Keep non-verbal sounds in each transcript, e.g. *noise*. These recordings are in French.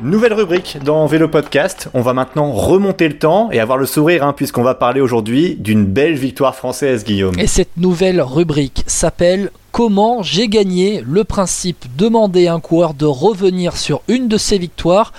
Nouvelle rubrique dans Vélo Podcast. On va maintenant remonter le temps et avoir le sourire, hein, puisqu'on va parler aujourd'hui d'une belle victoire française, Guillaume. Et cette nouvelle rubrique s'appelle Comment j'ai gagné Le principe demander à un coureur de revenir sur une de ses victoires?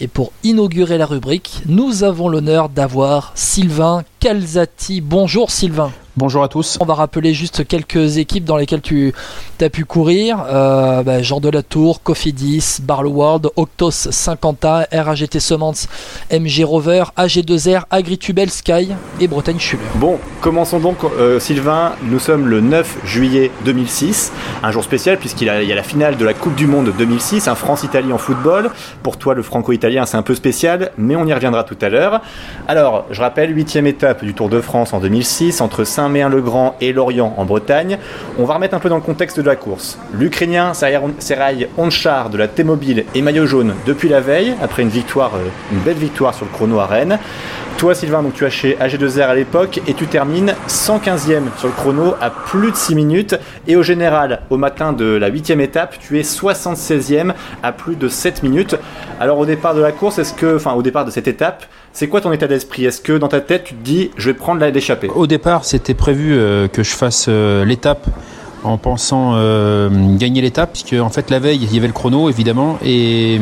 Et pour inaugurer la rubrique, nous avons l'honneur d'avoir Sylvain Calzati. Bonjour Sylvain. Bonjour à tous. On va rappeler juste quelques équipes dans lesquelles tu as pu courir. Euh, bah, Jean de la Tour, Cofidis, Barlow World, Octos 50A, RAGT Semences, MG Rover, AG2R, Agritubel Sky et Bretagne Schuller. Bon, commençons donc euh, Sylvain. Nous sommes le 9 juillet 2006, un jour spécial puisqu'il y a la finale de la Coupe du Monde 2006, un France-Italie en football. Pour toi, le franco-italien, c'est un peu spécial, mais on y reviendra tout à l'heure. Alors, je rappelle, huitième étape du Tour de France en 2006 entre saint le grand et Lorient en Bretagne. On va remettre un peu dans le contexte de la course. L'Ukrainien Seraï Onchar de la T-Mobile et maillot jaune depuis la veille, après une victoire, euh, une belle victoire sur le chrono à Rennes. Toi Sylvain, donc tu as chez AG2R à l'époque et tu termines 115e sur le chrono à plus de 6 minutes et au général au matin de la 8e étape tu es 76e à plus de 7 minutes. Alors au départ de la course, est-ce que, enfin au départ de cette étape, c'est quoi ton état d'esprit? Est-ce que dans ta tête, tu te dis, je vais prendre l'échappée? Au départ, c'était prévu euh, que je fasse euh, l'étape en pensant euh, gagner l'étape, puisque en fait la veille, il y avait le chrono évidemment, et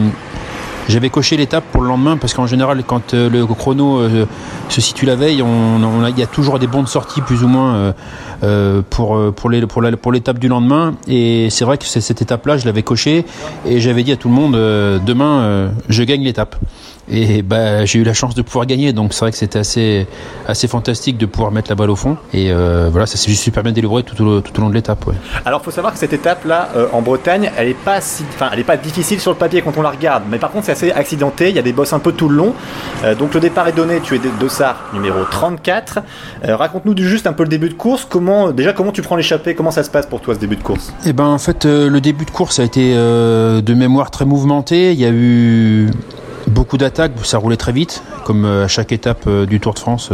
j'avais coché l'étape pour le lendemain, parce qu'en général, quand le chrono se situe la veille, il y a toujours des bons de sortie plus ou moins pour, pour, l'étape du lendemain. Et c'est vrai que cette étape-là, je l'avais coché et j'avais dit à tout le monde, demain, je gagne l'étape. Et bah, j'ai eu la chance de pouvoir gagner, donc c'est vrai que c'était assez, assez fantastique de pouvoir mettre la balle au fond. Et euh, voilà, ça s'est super bien délivré tout au, tout au long de l'étape. Ouais. Alors, il faut savoir que cette étape-là, euh, en Bretagne, elle n'est pas, si, elle est pas difficile sur le papier quand on la regarde, mais par contre, c'est assez accidenté. Il y a des bosses un peu tout le long. Euh, donc, le départ est donné. Tu es Dossard numéro 34. Raconte-nous juste un peu le début de course. Comment, déjà, comment tu prends l'échappée? Comment ça se passe pour toi ce début de course? Eh ben, en fait, le début de course a été de mémoire très mouvementé. Il y a eu Beaucoup d'attaques, ça roulait très vite, comme euh, à chaque étape euh, du Tour de France.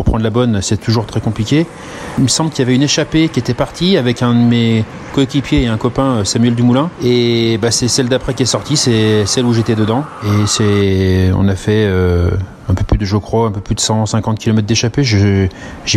Euh, pour prendre la bonne, c'est toujours très compliqué. Il me semble qu'il y avait une échappée qui était partie avec un de mes coéquipiers et un copain, Samuel Dumoulin. Et bah, c'est celle d'après qui est sortie, c'est celle où j'étais dedans. Et c'est, on a fait un peu plus de, je crois, un peu plus de 150 km d'échappée. J'ai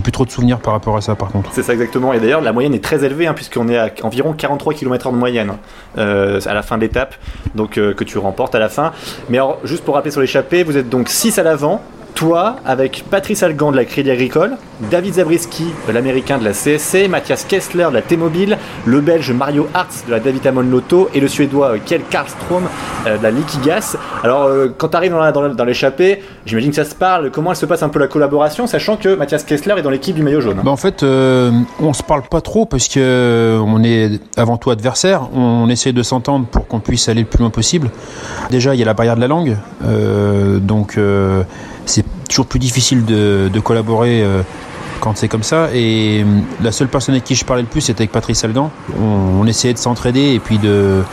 plus trop de souvenirs par rapport à ça, par contre. C'est ça exactement. Et d'ailleurs, la moyenne est très élevée, hein, puisqu'on est à environ 43 km/h de moyenne euh, à la fin de l'étape, donc euh, que tu remportes à la fin. Mais alors, juste pour rappeler sur l'échappée, vous êtes donc 6 à l'avant, toi, avec Patrice Algan de la Crédit Agricole, David Zabriskie, l'américain de la CSC, Mathias Kessler de la T-Mobile, le belge Mario Hartz de la David Amon Lotto et le suédois euh, Kjell Karlstrom euh, de la Liquigas. Alors, euh, quand tu arrives dans l'échappée, j'imagine que ça se parle. Comment elle se passe un peu la collaboration, sachant que Mathias Kessler est dans l'équipe du maillot jaune? Bah, En fait, on se parle pas trop parce que on est avant tout adversaire. On essaie de s'entendre pour qu'on puisse aller le plus loin possible. Déjà, il y a la barrière de la langue, donc c'est toujours plus difficile de, collaborer euh, quand c'est comme ça. Et euh, la seule personne avec qui je parlais le plus, c'était avec Patrice Salgan. On, essayait de s'entraider et puis de,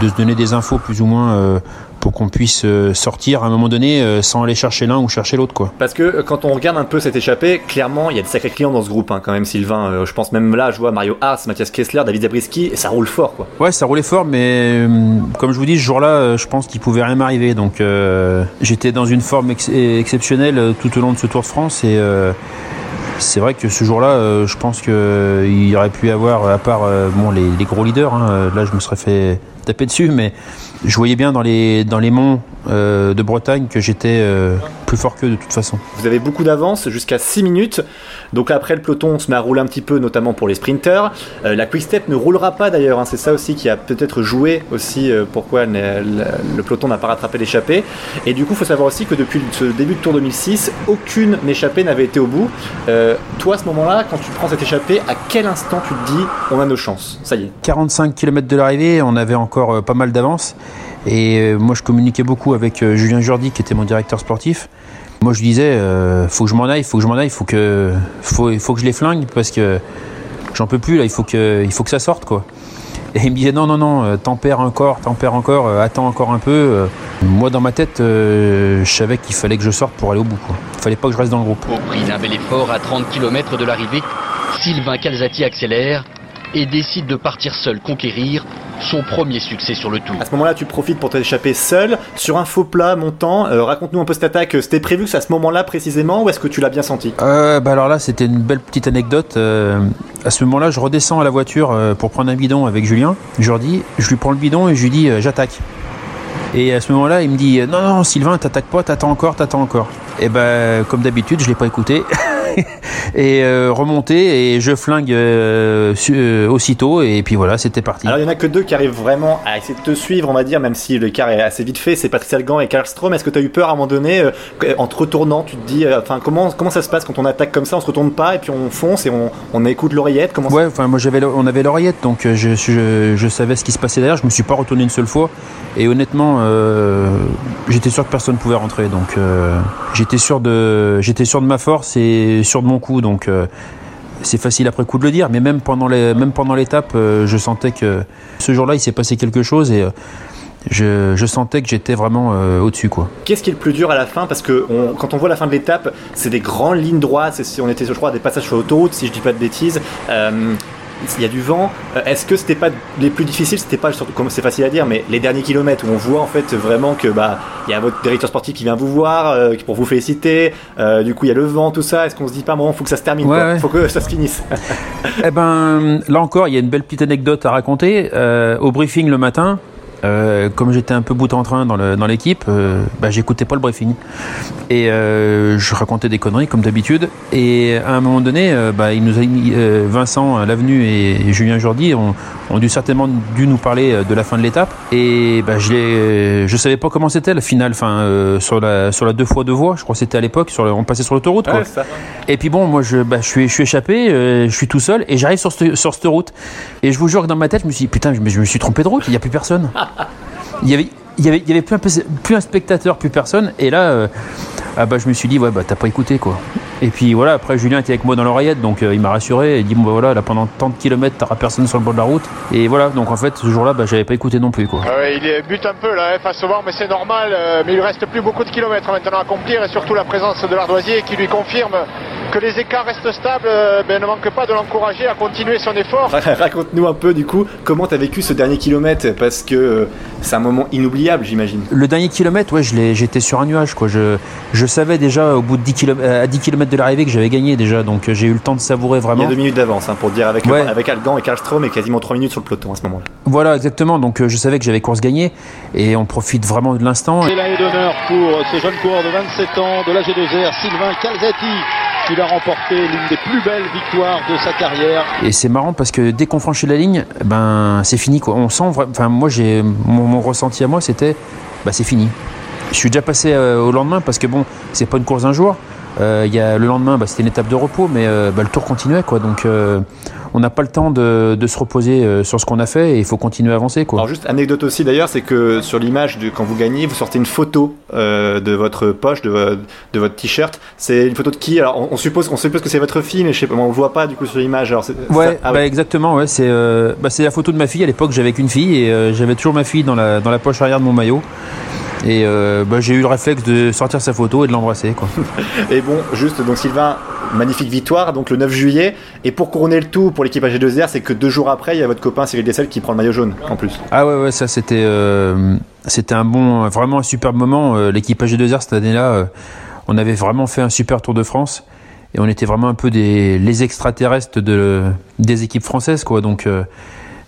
de, se donner des infos plus ou moins euh, pour qu'on puisse euh, sortir à un moment donné euh, sans aller chercher l'un ou chercher l'autre quoi. Parce que quand on regarde un peu cette échappée, clairement il y a de sacrés clients dans ce groupe hein, quand même Sylvain. je pense même là je vois Mario Ars, Mathias Kessler, David Zabriskie et ça roule fort quoi. Ouais ça roulait fort mais comme je vous dis ce jour-là je pense qu'il pouvait rien m'arriver donc j'étais dans une forme exceptionnelle tout au long de ce Tour de France et c'est vrai que ce jour-là, je pense qu'il aurait pu y avoir, à part bon, les, gros leaders, hein, là je me serais fait taper dessus, mais je voyais bien dans les, monts euh, de Bretagne que j'étais euh, plus fort que de toute façon. Vous avez beaucoup d'avance, jusqu'à 6 minutes. Donc après, le peloton se met à rouler un petit peu, notamment pour les sprinters. Euh, la quick step ne roulera pas d'ailleurs. Hein. C'est ça aussi qui a peut-être joué aussi pourquoi le peloton n'a pas rattrapé l'échappée. Et du coup, il faut savoir aussi que depuis ce début de Tour 2006, aucune échappée n'avait été au bout. toi, à ce moment-là, quand tu prends cette échappée, à quel instant tu te dis on a nos chances? Ça y est. 45 km de l'arrivée, on avait encore pas mal d'avance. Et euh, moi, je communiquais beaucoup avec euh, Julien Jordi, qui était mon directeur sportif. Moi, je disais, euh, faut que je m'en aille, faut que je m'en aille, faut que, faut, faut que je les flingue parce que j'en peux plus là. Il faut que, il faut que ça sorte quoi. Et il me disait non, non, non, tempère encore, tempère encore, attends encore un peu. Moi, dans ma tête, je savais qu'il fallait que je sorte pour aller au bout. Quoi. Il fallait pas que je reste dans le groupe. Au prix d'un bel effort à 30 km de l'arrivée, Sylvain Calzati accélère et décide de partir seul conquérir son premier succès sur le tour. À ce moment-là, tu profites pour t'échapper seul sur un faux plat montant. Euh, raconte-nous un peu cette attaque. C'était prévu que c'est à ce moment-là précisément ou est-ce que tu l'as bien senti? Euh, bah Alors là, c'était une belle petite anecdote. Euh, à ce moment-là, je redescends à la voiture pour prendre un bidon avec Julien. Jordi, je lui prends le bidon et je lui dis j'attaque. Et à ce moment-là, il me dit non non Sylvain, t'attaques pas, t'attends encore, t'attends encore. Et ben comme d'habitude, je l'ai pas écouté. *laughs* *laughs* et euh, remonter et je flingue euh, euh, aussitôt et puis voilà c'était parti. Alors il y en a que deux qui arrivent vraiment à essayer de te suivre on va dire même si le car est assez vite fait. C'est Patrick Algan et Karlstrom est-ce que tu as eu peur à un moment donné en te retournant tu te dis enfin comment comment ça se passe quand on attaque comme ça on se retourne pas et puis on fonce et on, on écoute l'oreillette comment Ouais enfin moi j'avais on avait l'oreillette donc je, je, je, savais ce qui se passait derrière. Je me suis pas retourné une seule fois et honnêtement j'étais sûr que personne pouvait rentrer. Donc j'étais sûr de j'étais sûr de ma force et sûr de mon coup, donc euh, c'est facile après coup de le dire, mais même pendant même pendant l'étape, euh, je sentais que ce jour-là, il s'est passé quelque chose et euh, je, sentais que j'étais vraiment au-dessus. quoi. Qu'est-ce qui est le plus dur à la fin? Parce que quand on voit la fin de l'étape, c'est des grandes lignes droites. On était, je crois, des passages sur l'autoroute, si je dis pas de bêtises il y a du vent. Euh, est-ce que c'était pas les plus difficiles C'était pas, comme c'est facile à dire, mais les derniers kilomètres où on voit en fait vraiment que bah il y a votre directeur sportif qui vient vous voir euh, pour vous féliciter. Euh, du coup, il y a le vent, tout ça. Est-ce qu'on se dit pas, bon, faut que ça se termine, il faut que ça se finisse. *laughs* eh ben, là encore, il y a une belle petite anecdote à raconter. au briefing le matin, euh, comme j'étais un peu bout en train dans l'équipe, euh, bah, j'écoutais pas le briefing. Et euh, je racontais des conneries comme d'habitude. Et à un moment donné, bah, il nous a, Vincent Lavenu et, Julien Jordi ont, ont, dû certainement dû nous parler de la fin de l'étape. Et bah, je, je savais pas comment c'était la finale, enfin, sur, la, sur la deux fois deux voies, je crois que c'était à l'époque, sur on passait sur l'autoroute. et puis bon, moi je, bah, je, suis, je suis échappé, je suis tout seul et j'arrive sur, sur cette route. Et je vous jure que dans ma tête, je me suis dit, putain, je me suis trompé de route, il n'y a plus personne. *laughs* il y avait, il il plus, un, spectateur, plus personne. Et là, euh, ah bah, je me suis dit, ouais, bah, t'as pas écouté, quoi. Et puis voilà, après, Julien était avec moi dans l'oreillette, donc euh, il m'a rassuré et dit, bon, bah, voilà, là, pendant tant de kilomètres, t'auras personne sur le bord de la route. Et voilà, donc en fait, ce jour-là, bah, j'avais pas écouté non plus, quoi. Ah il bute un peu, là, hein, face au mais c'est normal. Euh, mais il reste plus beaucoup de kilomètres maintenant à accomplir et surtout la présence de l'Ardoisier qui lui confirme que les écarts restent stables, euh, ben, ne manque pas de l'encourager à continuer son effort. *laughs* Raconte-nous un peu du coup comment tu as vécu ce dernier kilomètre parce que euh, c'est un moment inoubliable j'imagine. Le dernier kilomètre, ouais, j'étais sur un nuage quoi. Je, je savais déjà au bout de 10 km, à 10 km de l'arrivée que j'avais gagné déjà, donc euh, j'ai eu le temps de savourer vraiment. Il y a deux minutes d'avance hein, pour dire avec, avec Algan et Karlstrom et quasiment 3 minutes sur le peloton à ce moment-là. Voilà exactement, donc je savais que j'avais course gagnée et on profite vraiment de l'instant. C'est l'année d'honneur pour ce jeune coureur de 27 ans de la G2R, Sylvain Calzati il a remporté l'une des plus belles victoires de sa carrière. Et c'est marrant parce que dès qu'on franchit la ligne, ben c'est fini quoi. On sent, enfin moi j'ai mon, ressenti à moi c'était, bah c'est fini. Je suis déjà passé euh, au lendemain parce que bon, c'est pas une course d'un jour. Euh, y a, le lendemain, bah, c'était une étape de repos, mais euh, bah, le tour continuait quoi. Donc on n'a pas le temps de, se reposer euh, sur ce qu'on a fait et il faut continuer à avancer. Quoi. Alors juste anecdote aussi d'ailleurs, c'est que sur l'image de quand vous gagnez, vous sortez une photo euh, de votre poche, de, de votre t-shirt. C'est une photo de qui? Alors on, suppose, on suppose que c'est votre fille, mais je sais pas, on le voit pas du coup sur l'image. Ouais, ah bah, exactement. Ouais, c'est euh, bah, c'est la photo de ma fille. À l'époque, j'avais qu'une fille et j'avais toujours ma fille dans la, dans la poche arrière de mon maillot. Et bah, j'ai eu le réflexe de sortir sa photo et de l'embrasser. *laughs* et bon, juste, donc Sylvain, magnifique victoire, donc le 9 juillet. Et pour couronner le tout pour l'équipe AG2R, c'est que deux jours après, il y a votre copain Cyril Dessel qui prend le maillot jaune en plus. Ah ouais, ça c'était euh, c'était un bon, vraiment un super moment. Euh, l'équipe AG2R cette année-là, euh, on avait vraiment fait un super Tour de France et on était vraiment un peu des les extraterrestres de des équipes françaises. Donc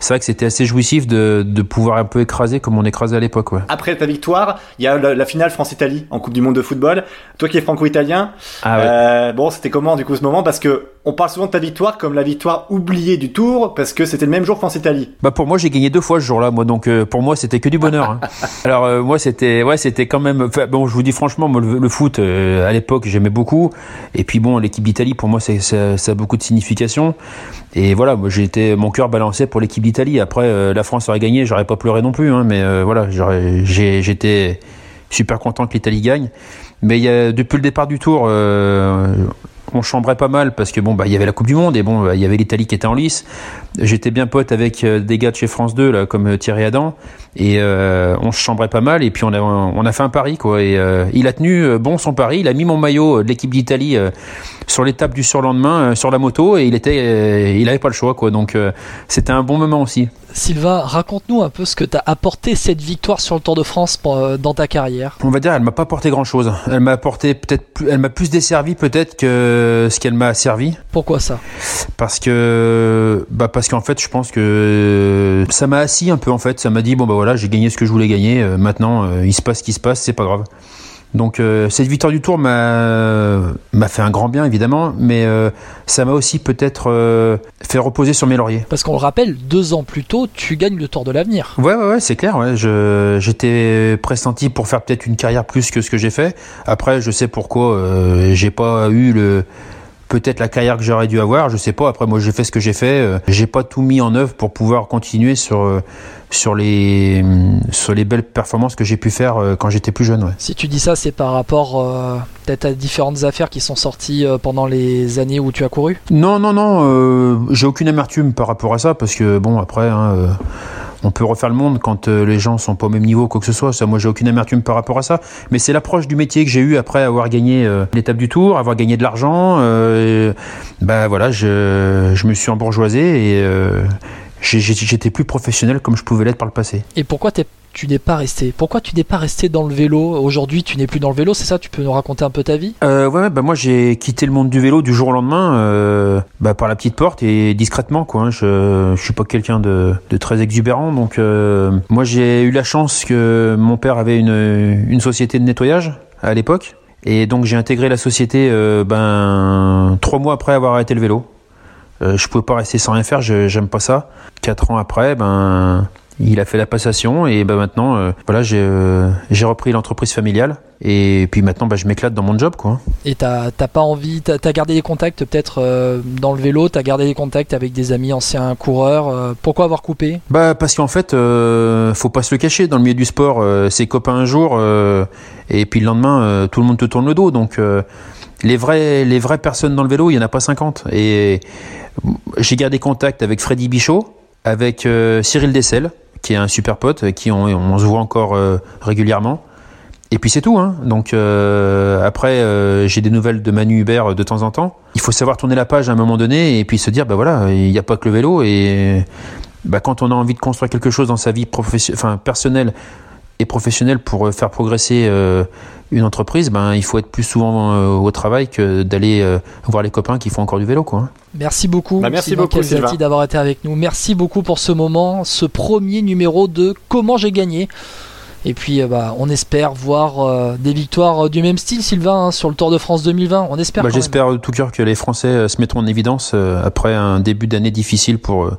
c'est vrai que c'était assez jouissif de, de, pouvoir un peu écraser comme on écrasait à l'époque. Ouais. Après ta victoire, il y a la, finale France-Italie en Coupe du Monde de football. Toi qui es franco-italien, ah euh, bon, c'était comment du coup ce moment? Parce que on parle souvent de ta victoire comme la victoire oubliée du Tour parce que c'était le même jour France-Italie. Bah pour moi j'ai gagné deux fois ce jour-là, moi donc euh, pour moi c'était que du bonheur. Hein. *laughs* Alors euh, moi c'était ouais c'était quand même bon je vous dis franchement moi le, foot à l'époque j'aimais beaucoup et puis bon l'équipe d'Italie pour moi c'est ça, ça, a beaucoup de signification et voilà moi j'ai été mon cœur balancé pour l'équipe d'Italie. Après la France aurait gagné j'aurais pas pleuré non plus hein, mais voilà j'étais super content que l'Italie gagne. Mais depuis le départ du tour, euh, on chambrait pas mal parce que bon bah il y avait la Coupe du Monde et bon bah, il y avait l'Italie qui était en lice. J'étais bien pote avec euh, des gars de chez France 2 là comme euh, Thierry Adam. Et euh, on se chambrait pas mal. Et puis on a on a fait un pari quoi. Et euh, il a tenu bon son pari. Il a mis mon maillot de l'équipe d'Italie sur l'étape du surlendemain sur la moto. Et il était il avait pas le choix quoi. Donc c'était un bon moment aussi. Sylvain, raconte-nous un peu ce que t'as apporté cette victoire sur le Tour de France dans ta carrière. On va dire, elle m'a pas apporté grand-chose. Elle m'a apporté peut-être, elle m'a plus desservi peut-être que ce qu'elle m'a servi. Pourquoi ça? Parce que, bah parce qu'en fait, je pense que ça m'a assis un peu en fait. Ça m'a dit bon bah voilà, j'ai gagné ce que je voulais gagner. Euh, maintenant, euh, il se passe ce qui se passe, c'est pas grave. Donc euh, cette victoire du Tour m'a fait un grand bien évidemment, mais ça m'a aussi peut-être fait reposer sur mes lauriers. Parce qu'on le rappelle, deux ans plus tôt, tu gagnes le Tour de l'avenir. Ouais ouais ouais, c'est clair. Ouais. Je j'étais pressenti pour faire peut-être une carrière plus que ce que j'ai fait. Après, je sais pourquoi j'ai pas eu le peut-être la carrière que j'aurais dû avoir, je sais pas. Après, moi, j'ai fait ce que j'ai fait. Euh, j'ai pas tout mis en œuvre pour pouvoir continuer sur euh, sur les mm, sur les belles performances que j'ai pu faire euh, quand j'étais plus jeune. Ouais. Si tu dis ça, c'est par rapport peut-être à différentes affaires qui sont sorties pendant les années où tu as couru? Non, non, non. j'ai aucune amertume par rapport à ça parce que bon, après. Hein, on peut refaire le monde quand euh, les gens sont pas au même niveau, quoi que ce soit. Ça, moi, j'ai aucune amertume par rapport à ça. Mais c'est l'approche du métier que j'ai eu après avoir gagné euh, l'étape du Tour, avoir gagné de l'argent. Euh, bah voilà, je, je, me suis embourgeoisé et j'étais plus professionnel comme je pouvais l'être par le passé. Et pourquoi tu n'es pas resté? Pourquoi tu n'es pas resté dans le vélo? Aujourd'hui, tu n'es plus dans le vélo, c'est ça? Tu peux nous raconter un peu ta vie? Euh, Ouais, bah moi j'ai quitté le monde du vélo du jour au lendemain, euh, bah, par la petite porte et discrètement quoi. Hein. Je, je suis pas quelqu'un de, de, très exubérant, donc euh, moi j'ai eu la chance que mon père avait une, une société de nettoyage à l'époque. Et donc j'ai intégré la société euh, ben trois mois après avoir arrêté le vélo. Euh, je pouvais pas rester sans rien faire, j'aime pas ça. Quatre ans après, ben il a fait la passation et ben maintenant euh, voilà j'ai euh, j'ai repris l'entreprise familiale et puis maintenant ben, je m'éclate dans mon job quoi. Et t'as pas envie, t'as as gardé des contacts peut-être dans le vélo, t'as gardé des contacts avec des amis anciens coureurs. pourquoi avoir coupé? Bah parce qu'en fait faut pas se le cacher dans le milieu du sport, c'est copains un jour et puis le lendemain tout le monde te tourne le dos donc les vrais les vraies personnes dans le vélo il y en a pas 50 et j'ai gardé contact avec Freddy Bichot, avec euh, Cyril Dessel, qui est un super pote, qui on, on se voit encore euh, régulièrement. Et puis c'est tout. Hein. Donc euh, après, j'ai des nouvelles de Manu Hubert de temps en temps. Il faut savoir tourner la page à un moment donné et puis se dire, bah voilà, il n'y a pas que le vélo. Et bah, quand on a envie de construire quelque chose dans sa vie enfin, personnelle et professionnelle pour faire progresser une entreprise, ben, il faut être plus souvent euh, au travail que d'aller euh, voir les copains qui font encore du vélo. Quoi. Hein. Merci beaucoup, bah, merci beaucoup d'avoir été avec nous. Merci beaucoup pour ce moment, ce premier numéro de Comment j'ai gagné. Et puis, euh, bah, on espère voir des victoires du même style, Sylvain, hein, sur le Tour de France 2020. On espère. Bah, j'espère de tout cœur que les Français se mettront en évidence après un début d'année difficile pour,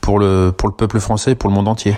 pour, le, pour le peuple français, pour le monde entier.